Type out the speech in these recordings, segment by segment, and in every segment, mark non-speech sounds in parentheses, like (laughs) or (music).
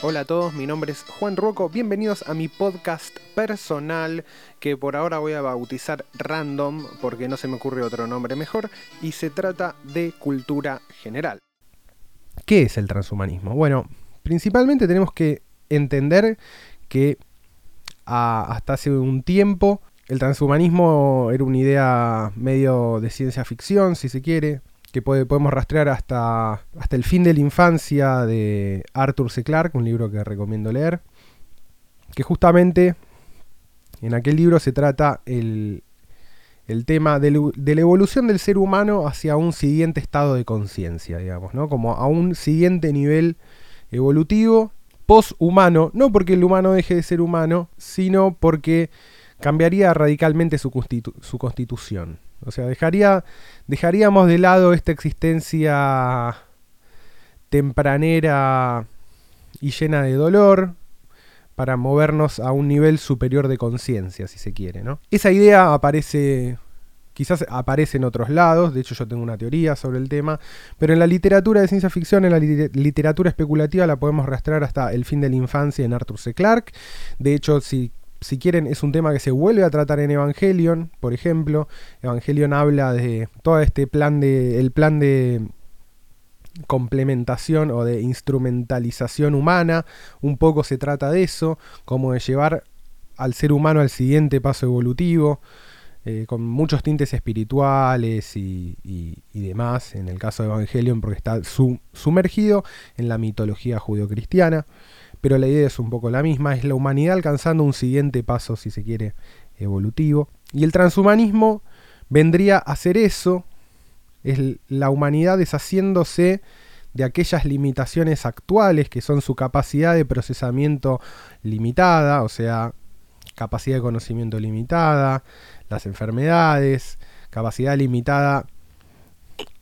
Hola a todos, mi nombre es Juan Ruoco, bienvenidos a mi podcast personal que por ahora voy a bautizar Random porque no se me ocurre otro nombre mejor y se trata de cultura general. ¿Qué es el transhumanismo? Bueno, principalmente tenemos que entender que hasta hace un tiempo el transhumanismo era una idea medio de ciencia ficción, si se quiere, que podemos rastrear hasta, hasta el fin de la infancia de Arthur C. Clarke, un libro que recomiendo leer, que justamente en aquel libro se trata el, tema de, la evolución del ser humano hacia un siguiente estado de conciencia, digamos, ¿no? Como a un siguiente nivel evolutivo, poshumano, no porque el humano deje de ser humano, sino porque cambiaría radicalmente su, su constitución. O sea, dejaría, dejaríamos de lado esta existencia tempranera y llena de dolor para movernos a un nivel superior de conciencia, si se quiere, ¿no? Esa idea aparece, quizás aparece en otros lados, de hecho yo tengo una teoría sobre el tema, pero en la literatura de ciencia ficción, en la literatura especulativa la podemos rastrear hasta el fin de la infancia en Arthur C. Clarke. De hecho, si si quieren, es un tema que se vuelve a tratar en Evangelion, por ejemplo. Evangelion habla de todo este plan de. el plan de complementación o de instrumentalización humana. Un poco se trata de eso, como de llevar al ser humano al siguiente paso evolutivo. Eh, con muchos tintes espirituales y, demás, en el caso de Evangelion, porque está sumergido en la mitología judio-cristiana pero la idea es un poco la misma, es la humanidad alcanzando un siguiente paso, si se quiere, evolutivo. Y el transhumanismo vendría a hacer eso, es la humanidad deshaciéndose de aquellas limitaciones actuales que son su capacidad de procesamiento limitada, o sea, capacidad de conocimiento limitada, las enfermedades, capacidad limitada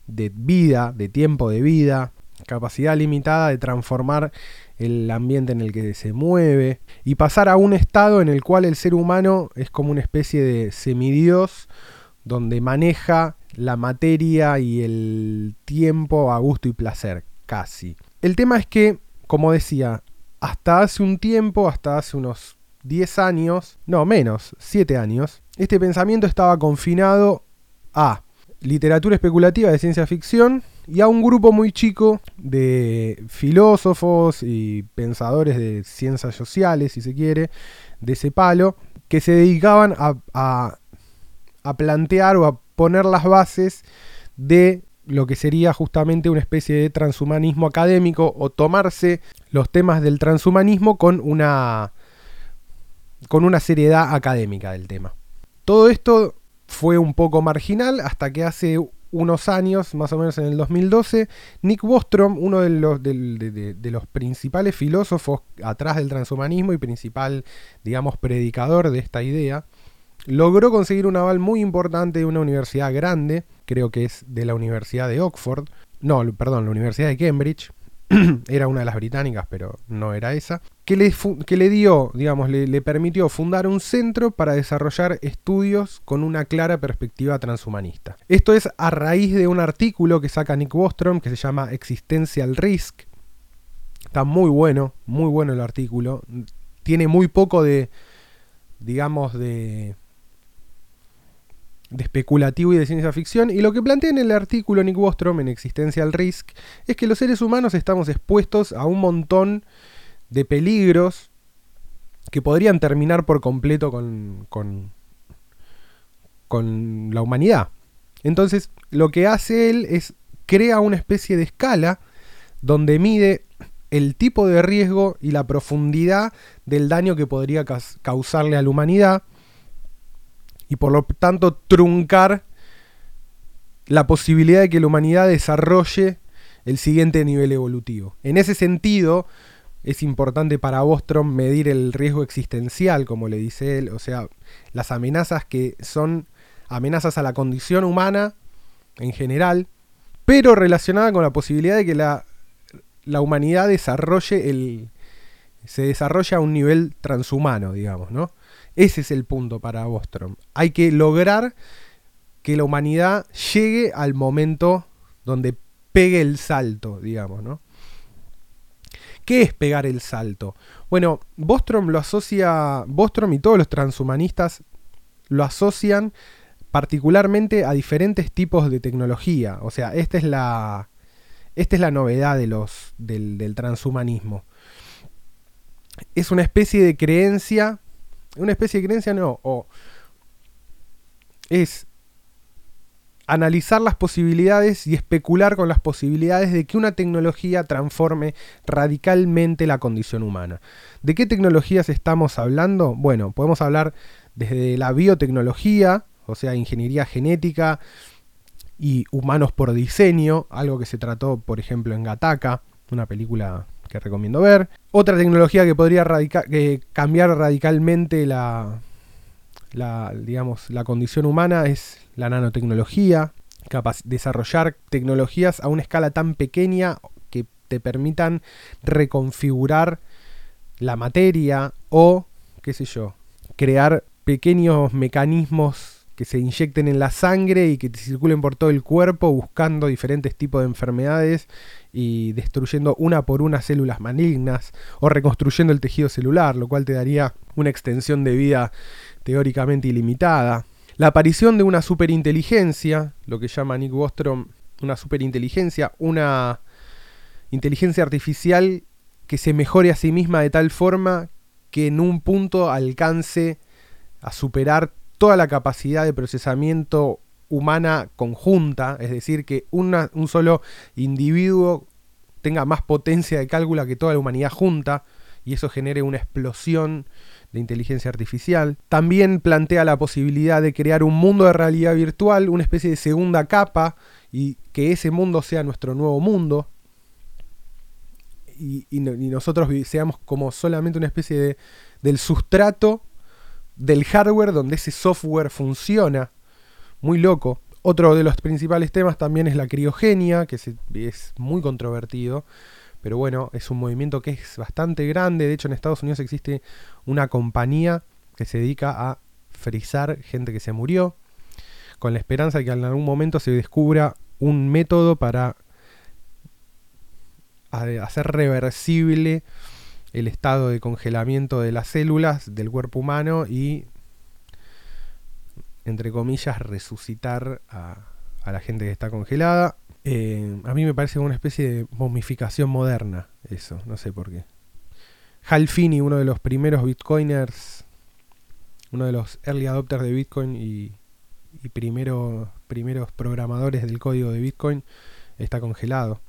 de vida, de tiempo de vida, capacidad limitada de transformar el ambiente en el que se mueve y pasar a un estado en el cual el ser humano es como una especie de semidios donde maneja la materia y el tiempo a gusto y placer, casi. El tema es que, como decía, hasta hace un tiempo, hasta hace unos 10 años, no menos, 7 años, este pensamiento estaba confinado a literatura especulativa de ciencia ficción, y a un grupo muy chico de filósofos y pensadores de ciencias sociales, si se quiere, de ese palo, que se dedicaban a, plantear o a poner las bases de lo que sería justamente una especie de transhumanismo académico o tomarse los temas del transhumanismo con una con una seriedad académica del tema. Todo esto fue un poco marginal hasta que hace unos años, más o menos en el 2012, Nick Bostrom, uno de los, de, los, principales filósofos atrás del transhumanismo y principal, digamos, predicador de esta idea, logró conseguir un aval muy importante de una universidad grande, creo que es de la Universidad de Oxford, no, perdón, la Universidad de Cambridge, (clears throat) era una de las británicas, pero no era esa, que le, que le dio, digamos, le, permitió fundar un centro para desarrollar estudios con una clara perspectiva transhumanista. Esto es a raíz de un artículo que saca Nick Bostrom que se llama Existential Risk. Está muy bueno, muy bueno el artículo. Tiene muy poco de, digamos, de de especulativo y de ciencia ficción, y lo que plantea en el artículo Nick Bostrom en Existential Risk es que los seres humanos estamos expuestos a un montón de peligros que podrían terminar por completo con, con, con la humanidad. Entonces, lo que hace él es crea una especie de escala donde mide el tipo de riesgo y la profundidad del daño que podría causarle a la humanidad y por lo tanto truncar la posibilidad de que la humanidad desarrolle el siguiente nivel evolutivo. En ese sentido, es importante para Bostrom medir el riesgo existencial, como le dice él, o sea, las amenazas que son amenazas a la condición humana en general, pero relacionada con la posibilidad de que la, la humanidad desarrolle el, se desarrolle a un nivel transhumano, digamos, ¿no? Ese es el punto para Bostrom. Hay que lograr que la humanidad llegue al momento donde pegue el salto, digamos, ¿no? ¿Qué es pegar el salto? Bueno, Bostrom lo asocia, Bostrom y todos los transhumanistas lo asocian particularmente a diferentes tipos de tecnología. O sea, esta es la, esta es la novedad de los, del, del transhumanismo. Es una especie de creencia, una especie de creencia no, o es analizar las posibilidades y especular con las posibilidades de que una tecnología transforme radicalmente la condición humana. ¿De qué tecnologías estamos hablando? Bueno, podemos hablar desde la biotecnología, o sea, ingeniería genética y humanos por diseño, algo que se trató, por ejemplo, en Gataka, una película que recomiendo ver. Otra tecnología que podría cambiar radicalmente la, digamos, la condición humana es la nanotecnología, capaz desarrollar tecnologías a una escala tan pequeña que te permitan reconfigurar la materia o, qué sé yo, crear pequeños mecanismos que se inyecten en la sangre y que te circulen por todo el cuerpo buscando diferentes tipos de enfermedades y destruyendo una por una células malignas o reconstruyendo el tejido celular, lo cual te daría una extensión de vida teóricamente ilimitada. La aparición de una superinteligencia, lo que llama Nick Bostrom una superinteligencia, una inteligencia artificial que se mejore a sí misma de tal forma que en un punto alcance a superar toda la capacidad de procesamiento humana conjunta, es decir, que un solo individuo tenga más potencia de cálculo que toda la humanidad junta y eso genere una explosión de inteligencia artificial. También plantea la posibilidad de crear un mundo de realidad virtual, una especie de segunda capa, y que ese mundo sea nuestro nuevo mundo. Y, nosotros seamos como solamente una especie de, del sustrato del hardware donde ese software funciona. Muy loco. Otro de los principales temas también es la criogenia, que es muy controvertido. Pero bueno, es un movimiento que es bastante grande. De hecho, en Estados Unidos existe una compañía que se dedica a frizar gente que se murió, con la esperanza de que en algún momento se descubra un método para hacer reversible el estado de congelamiento de las células del cuerpo humano y, entre comillas, resucitar a, la gente que está congelada. Eh, a mí me parece una especie de momificación moderna, eso, no sé por qué. Hal Finney, uno de los primeros bitcoiners, uno de los early adopters de Bitcoin y, primeros programadores del código de Bitcoin, está congelado.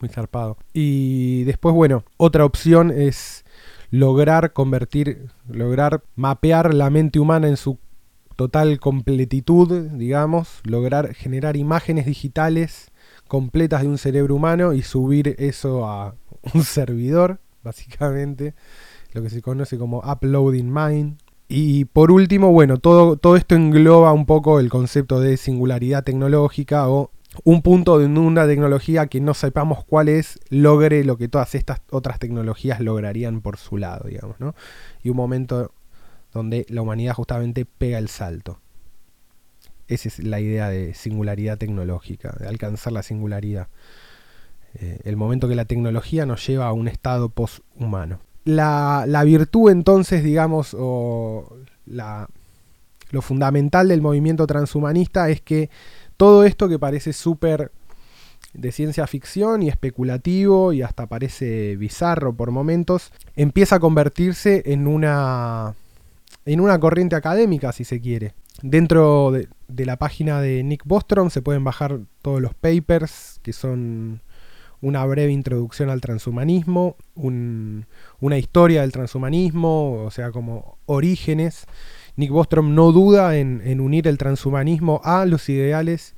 Muy zarpado. Y después, bueno, otra opción es lograr convertir, lograr mapear la mente humana en su total completitud, digamos, lograr generar imágenes digitales completas de un cerebro humano y subir eso a (laughs) un servidor, básicamente, lo que se conoce como uploading mind. Y por último, bueno, todo, todo esto engloba un poco el concepto de singularidad tecnológica o un punto de una tecnología que no sepamos cuál es, logre lo que todas estas otras tecnologías lograrían por su lado, digamos, ¿no? Y un momento donde la humanidad justamente pega el salto. Esa es la idea de singularidad tecnológica, de alcanzar la singularidad. Eh, el momento que la tecnología nos lleva a un estado poshumano. La, la virtud entonces, digamos, o la, lo fundamental del movimiento transhumanista es que todo esto que parece súper de ciencia ficción y especulativo y hasta parece bizarro por momentos, empieza a convertirse en una en una corriente académica, si se quiere. Dentro de, la página de Nick Bostrom se pueden bajar todos los papers, que son una breve introducción al transhumanismo, una historia del transhumanismo, o sea, como orígenes. Nick Bostrom no duda en, unir el transhumanismo a los ideales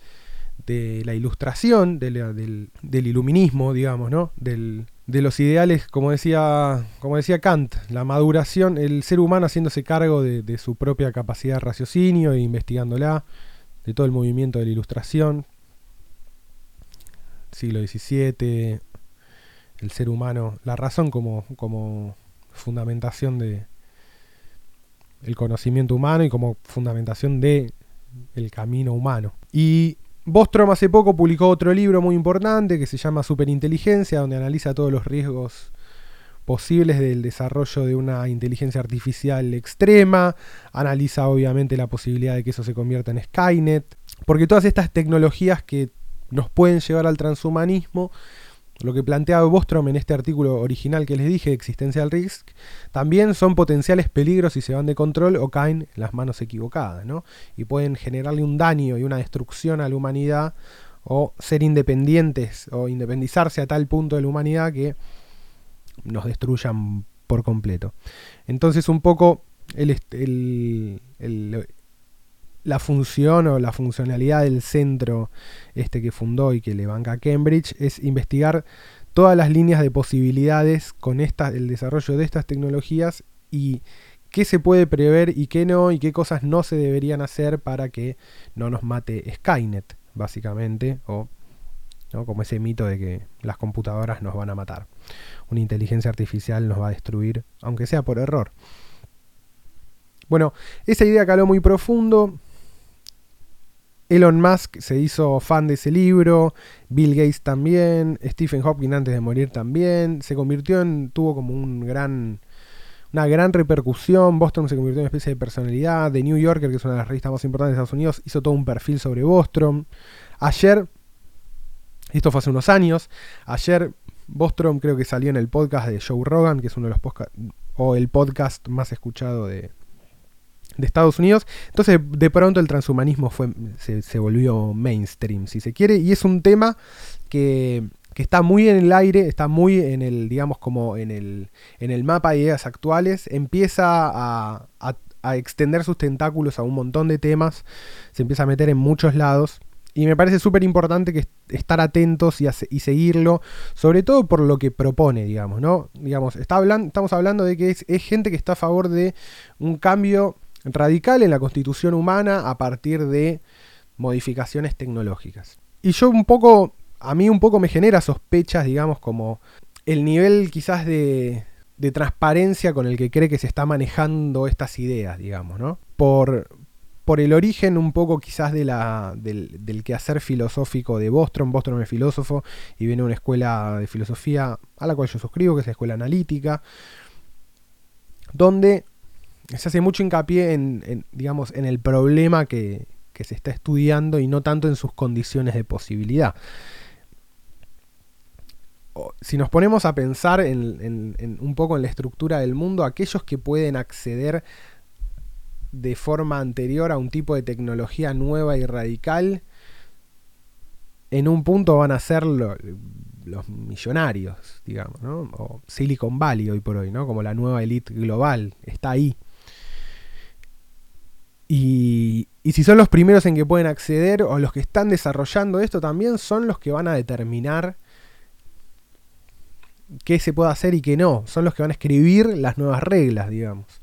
de la ilustración, del, del, iluminismo, digamos, ¿no? Del, de los ideales, como decía, como decía Kant, la maduración, el ser humano haciéndose cargo de, su propia capacidad de raciocinio e investigándola, de todo el movimiento de la ilustración, siglo XVII, el ser humano, la razón como, como fundamentación de el conocimiento humano y como fundamentación de el camino humano. Y Bostrom hace poco publicó otro libro muy importante que se llama Superinteligencia, donde analiza todos los riesgos posibles del desarrollo de una inteligencia artificial extrema, analiza obviamente la posibilidad de que eso se convierta en Skynet, porque todas estas tecnologías que nos pueden llevar al transhumanismo, lo que planteaba Bostrom en este artículo original que les dije, Existencial Risk, también son potenciales peligros si se van de control o caen en las manos equivocadas, ¿no? Y pueden generarle un daño y una destrucción a la humanidad o ser independientes o independizarse a tal punto de la humanidad que nos destruyan por completo. Entonces un poco la función o la funcionalidad del centro este que fundó y que le banca Cambridge es investigar todas las líneas de posibilidades con el desarrollo de estas tecnologías y qué se puede prever y qué no y qué cosas no se deberían hacer para que no nos mate Skynet, básicamente, o como ese mito de que las computadoras nos van a matar. Una inteligencia artificial nos va a destruir, aunque sea por error. Bueno, esa idea caló muy profundo. Elon Musk se hizo fan de ese libro, Bill Gates también, Stephen Hawking antes de morir también, se convirtió en, tuvo como un gran, una gran repercusión, Boston se convirtió en una especie de personalidad, The New Yorker, que es una de las revistas más importantes de Estados Unidos, hizo todo un perfil sobre Bostrom. Ayer esto fue hace unos años. Ayer Bostrom creo que salió en el podcast de Joe Rogan, que es uno de los podcasts, o el podcast más escuchado de, de Estados Unidos. Entonces, de pronto el transhumanismo fue, se, volvió mainstream, si se quiere, y es un tema que, que, está muy en el aire, está muy en el, digamos, como en el, en el mapa de ideas actuales, empieza a, a, extender sus tentáculos a un montón de temas, se empieza a meter en muchos lados. Y me parece súper importante que estar atentos y, y, seguirlo, sobre todo por lo que propone, digamos, ¿no? Digamos, está hablando, estamos hablando de que es, gente que está a favor de un cambio radical en la constitución humana a partir de modificaciones tecnológicas. Y yo un poco, a mí un poco me genera sospechas, digamos, como el nivel quizás de, de transparencia con el que cree que se está manejando estas ideas, digamos, ¿no? Por, por el origen un poco quizás de la, del, quehacer filosófico de Bostrom. Bostrom es filósofo y viene de una escuela de filosofía a la cual yo suscribo, que es la escuela analítica, donde se hace mucho hincapié en, digamos, en el problema que, se está estudiando y no tanto en sus condiciones de posibilidad. Si nos ponemos a pensar en, un poco en la estructura del mundo, aquellos que pueden acceder de forma anterior a un tipo de tecnología nueva y radical, en un punto van a ser los millonarios, digamos, ¿no? O Silicon Valley hoy por hoy, ¿no? Como la nueva elite global, está ahí. Y, si son los primeros en que pueden acceder o los que están desarrollando esto también son los que van a determinar qué se puede hacer y qué no. Son los que van a escribir las nuevas reglas, digamos.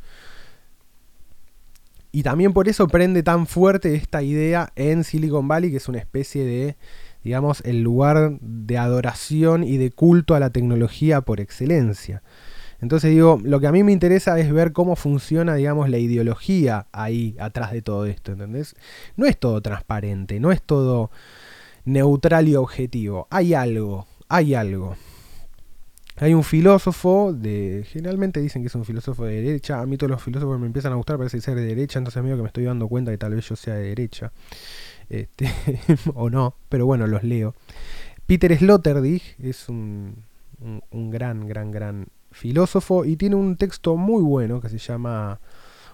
Y también por eso prende tan fuerte esta idea en Silicon Valley, que es una especie de, digamos, el lugar de adoración y de culto a la tecnología por excelencia. Entonces digo, lo que a mí me interesa es ver cómo funciona, digamos, la ideología ahí atrás de todo esto, ¿entendés? No es todo transparente, no es todo neutral y objetivo. Hay algo, hay algo. Hay un filósofo de. Generalmente dicen que es un filósofo de derecha. A mí todos los filósofos me empiezan a gustar, parece ser de derecha, entonces amigo que me estoy dando cuenta que tal vez yo sea de derecha. Este, (laughs) o no, pero bueno, los leo. Peter Sloterdijk es un, gran, gran, gran filósofo y tiene un texto muy bueno que se llama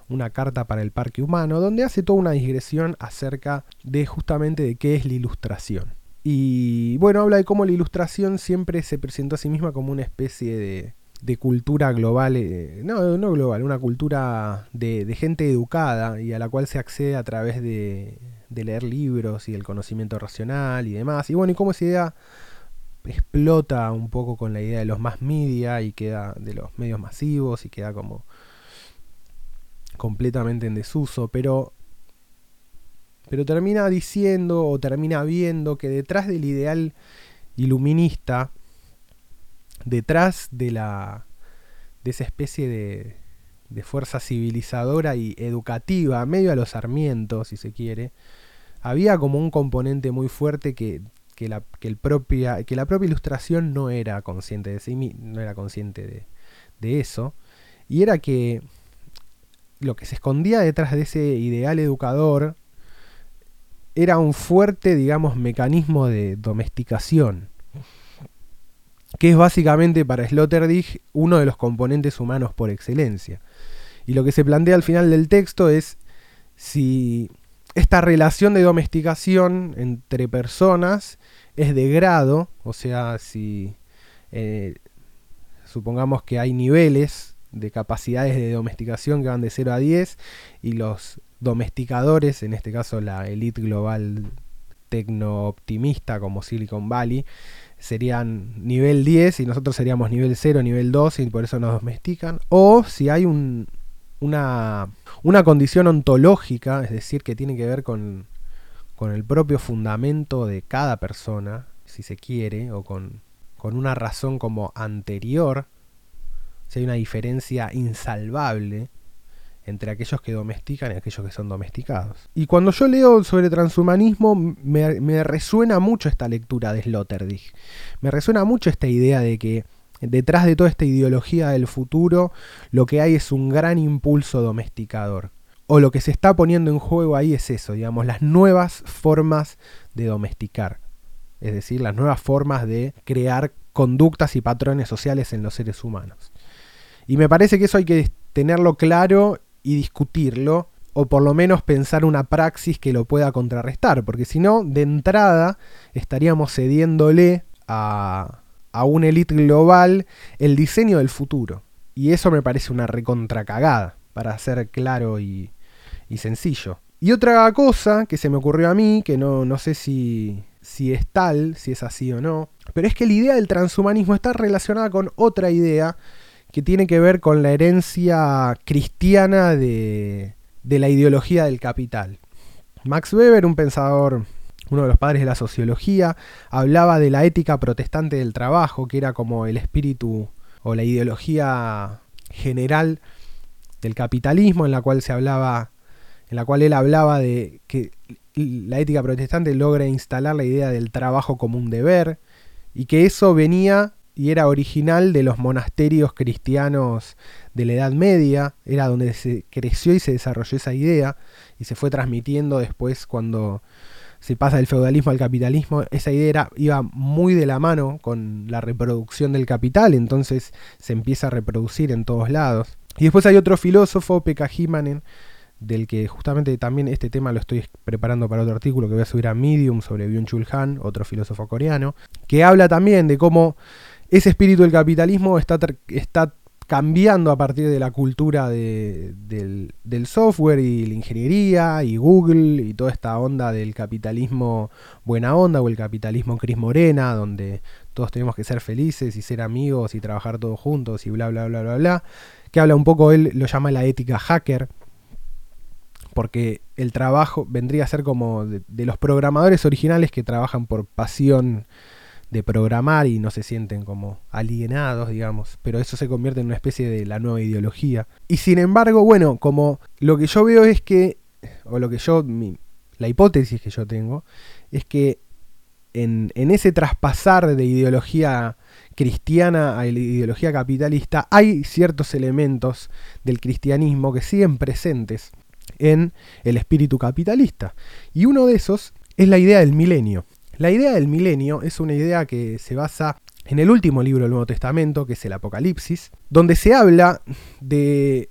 Una carta para el parque humano, donde hace toda una digresión acerca de justamente de qué es la ilustración. Y bueno, habla de cómo la ilustración siempre se presentó a sí misma como una especie de, de cultura global, eh, no, no global, una cultura de, de, gente educada y a la cual se accede a través de, de leer libros y del conocimiento racional y demás. Y bueno, y cómo esa idea explota un poco con la idea de los más media y queda de los medios masivos y queda como completamente en desuso, pero pero termina diciendo o termina viendo que detrás del ideal iluminista, detrás de la de esa especie de, de fuerza civilizadora y educativa, medio a los sarmientos, si se quiere, había como un componente muy fuerte que, la, el propia, que la propia ilustración no era consciente de sí, no era consciente de, de eso. Y era que lo que se escondía detrás de ese ideal educador era un fuerte, digamos, mecanismo de domesticación, que es básicamente para Sloterdijk uno de los componentes humanos por excelencia. Y lo que se plantea al final del texto es si esta relación de domesticación entre personas es de grado, o sea, si eh, supongamos que hay niveles de capacidades de domesticación que van de 0 a 10 y los domesticadores, en este caso la elite global tecno optimista como Silicon Valley, serían nivel 10 y nosotros seríamos nivel 0, nivel 2 y por eso nos domestican. O si hay un, una, una condición ontológica, es decir, que tiene que ver con, con el propio fundamento de cada persona, si se quiere, o con, con una razón como anterior, si hay una diferencia insalvable entre aquellos que domestican y aquellos que son domesticados. Y cuando yo leo sobre transhumanismo, me, me resuena mucho esta lectura de Sloterdijk. Me resuena mucho esta idea de que detrás de toda esta ideología del futuro, lo que hay es un gran impulso domesticador. O lo que se está poniendo en juego ahí es eso, digamos, las nuevas formas de domesticar. Es decir, las nuevas formas de crear conductas y patrones sociales en los seres humanos. Y me parece que eso hay que tenerlo claro y discutirlo, o por lo menos pensar una praxis que lo pueda contrarrestar, porque si no, de entrada estaríamos cediéndole a, a una élite global el diseño del futuro. Y eso me parece una recontracagada, para ser claro y, y, sencillo. Y otra cosa que se me ocurrió a mí, que no, no sé si, si es tal, si es así o no, pero es que la idea del transhumanismo está relacionada con otra idea que tiene que ver con la herencia cristiana de, de la ideología del capital. Max Weber, un pensador uno de los padres de la sociología, hablaba de la ética protestante del trabajo, que era como el espíritu o la ideología general del capitalismo, en la cual se hablaba, en la cual él hablaba de que la ética protestante logra instalar la idea del trabajo como un deber, y que eso venía y era original de los monasterios cristianos de la Edad Media, era donde se creció y se desarrolló esa idea, y se fue transmitiendo después cuando se pasa del feudalismo al capitalismo, esa idea iba muy de la mano con la reproducción del capital, entonces se empieza a reproducir en todos lados. Y después hay otro filósofo, Pekka Himanen, del que justamente también este tema lo estoy preparando para otro artículo que voy a subir a Medium sobre Byung-Chul Han, otro filósofo coreano, que habla también de cómo ese espíritu del capitalismo está, está cambiando a partir de la cultura del, software y la ingeniería y Google y toda esta onda del capitalismo buena onda o el capitalismo Cris Morena, donde todos tenemos que ser felices y ser amigos y trabajar todos juntos y bla bla bla bla bla, que habla un poco, él lo llama la ética hacker, porque el trabajo vendría a ser como de los programadores originales que trabajan por pasión de programar y no se sienten como alienados, digamos, pero eso se convierte en una especie de la nueva ideología. Y sin embargo, bueno, como lo que yo veo es que, o lo que yo, la hipótesis que yo tengo, es que en, en ese traspasar de ideología cristiana a la ideología capitalista hay ciertos elementos del cristianismo que siguen presentes en el espíritu capitalista. Y uno de esos es la idea del milenio. La idea del milenio es una idea que se basa en el último libro del Nuevo Testamento, que es el Apocalipsis, donde se habla de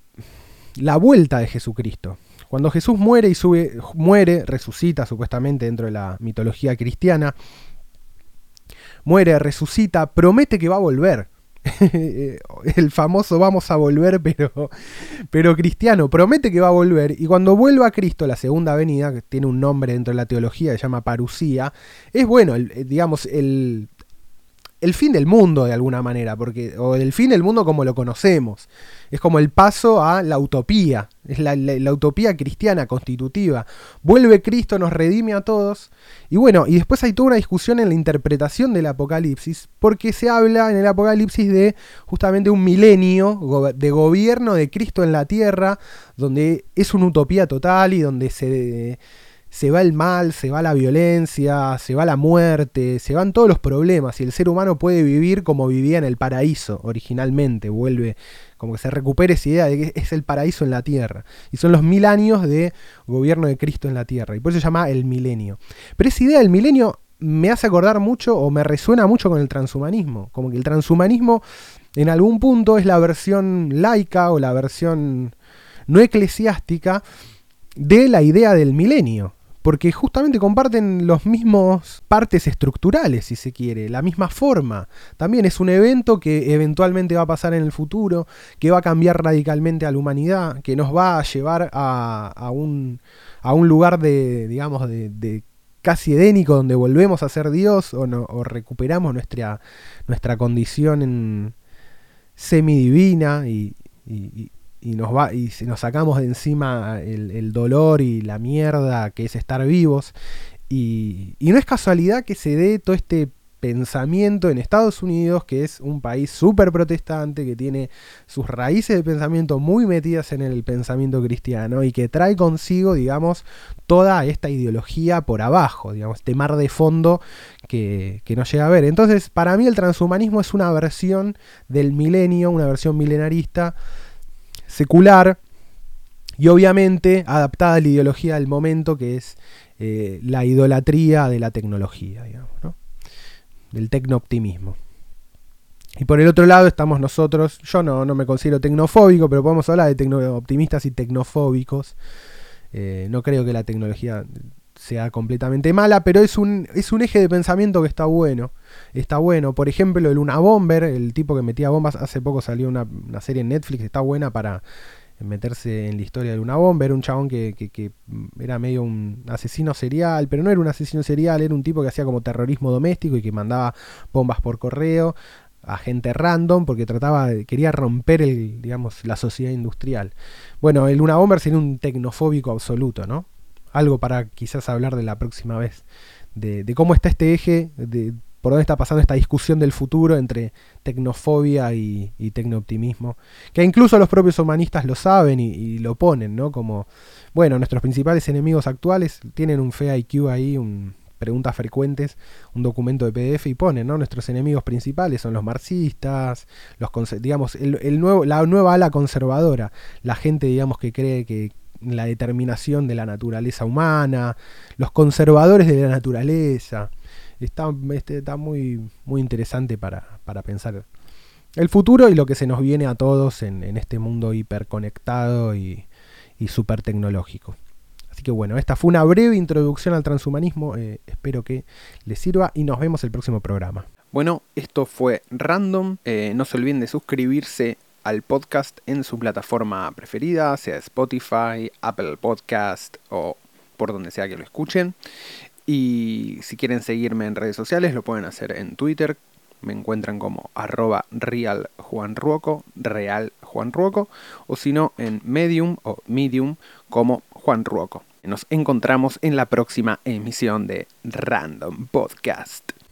la vuelta de Jesucristo. Cuando Jesús muere y sube, muere, resucita supuestamente dentro de la mitología cristiana, muere, resucita, promete que va a volver. (laughs) el famoso vamos a volver, pero, pero cristiano, promete que va a volver y cuando vuelva a Cristo, la segunda venida, que tiene un nombre dentro de la teología, se llama parusía, es bueno, digamos, el, el fin del mundo de alguna manera, porque, o el fin del mundo como lo conocemos. Es como el paso a la utopía, es la, utopía cristiana constitutiva. Vuelve Cristo, nos redime a todos. Y bueno, y después hay toda una discusión en la interpretación del Apocalipsis, porque se habla en el Apocalipsis de justamente un milenio de gobierno de Cristo en la tierra, donde es una utopía total y donde se se va el mal, se va la violencia, se va la muerte, se van todos los problemas y el ser humano puede vivir como vivía en el paraíso originalmente, vuelve como que se recupere esa idea de que es el paraíso en la tierra. Y son los mil años de gobierno de Cristo en la tierra. Y por eso se llama el milenio. Pero esa idea del milenio me hace acordar mucho o me resuena mucho con el transhumanismo. Como que el transhumanismo en algún punto es la versión laica o la versión no eclesiástica de la idea del milenio porque justamente comparten los mismos partes estructurales, si se quiere, la misma forma. También es un evento que eventualmente va a pasar en el futuro, que va a cambiar radicalmente a la humanidad, que nos va a llevar a, un, a un, lugar de, digamos, de, casi edénico, donde volvemos a ser Dios o, no, o recuperamos nuestra, nuestra condición en semidivina y, y y nos va y nos sacamos de encima el, dolor y la mierda que es estar vivos. Y, y, no es casualidad que se dé todo este pensamiento en Estados Unidos que es un país súper protestante que tiene sus raíces de pensamiento muy metidas en el pensamiento cristiano y que trae consigo digamos toda esta ideología por abajo digamos este mar de fondo que, que no llega a ver. Entonces para mí el transhumanismo es una versión del milenio una versión milenarista secular y obviamente adaptada a la ideología del momento que es eh, la idolatría de la tecnología, digamos, ¿no? del tecnooptimismo. Y por el otro lado estamos nosotros, yo no, no me considero tecnofóbico, pero podemos hablar de tecnooptimistas y tecnofóbicos. Eh, no creo que la tecnología sea completamente mala, pero es un, es un eje de pensamiento que está bueno. Está bueno. Por ejemplo, el Luna Bomber, el tipo que metía bombas, hace poco salió una, serie en Netflix, está buena para meterse en la historia de Luna Bomber, un chabón que, que, era medio un asesino serial, pero no era un asesino serial, era un tipo que hacía como terrorismo doméstico y que mandaba bombas por correo a gente random porque trataba quería romper el digamos la sociedad industrial. Bueno, el Luna Bomber sería un tecnofóbico absoluto, ¿no? algo para quizás hablar de la próxima vez, de, cómo está este eje, de por dónde está pasando esta discusión del futuro entre tecnofobia y, y tecnooptimismo, que incluso los propios humanistas lo saben y, lo ponen, ¿no? Como, bueno, nuestros principales enemigos actuales tienen un FAIQ ahí, un preguntas frecuentes, un documento de PDF y ponen, ¿no? Nuestros enemigos principales son los marxistas, los digamos, el nuevo, la nueva ala conservadora, la gente, digamos, que cree que, la determinación de la naturaleza humana, los conservadores de la naturaleza. Está, este, está muy, muy interesante para, para, pensar el futuro y lo que se nos viene a todos en, este mundo hiperconectado y, y súper tecnológico. Así que bueno, esta fue una breve introducción al transhumanismo, eh, espero que les sirva y nos vemos el próximo programa. Bueno, esto fue random, eh, no se olviden de suscribirse al podcast en su plataforma preferida, sea Spotify, Apple Podcast o por donde sea que lo escuchen. Y si quieren seguirme en redes sociales, lo pueden hacer en Twitter. Me encuentran como arroba real Juan real Juan Ruoco, o si no en Medium o Medium como Juan Ruoco. Nos encontramos en la próxima emisión de Random Podcast.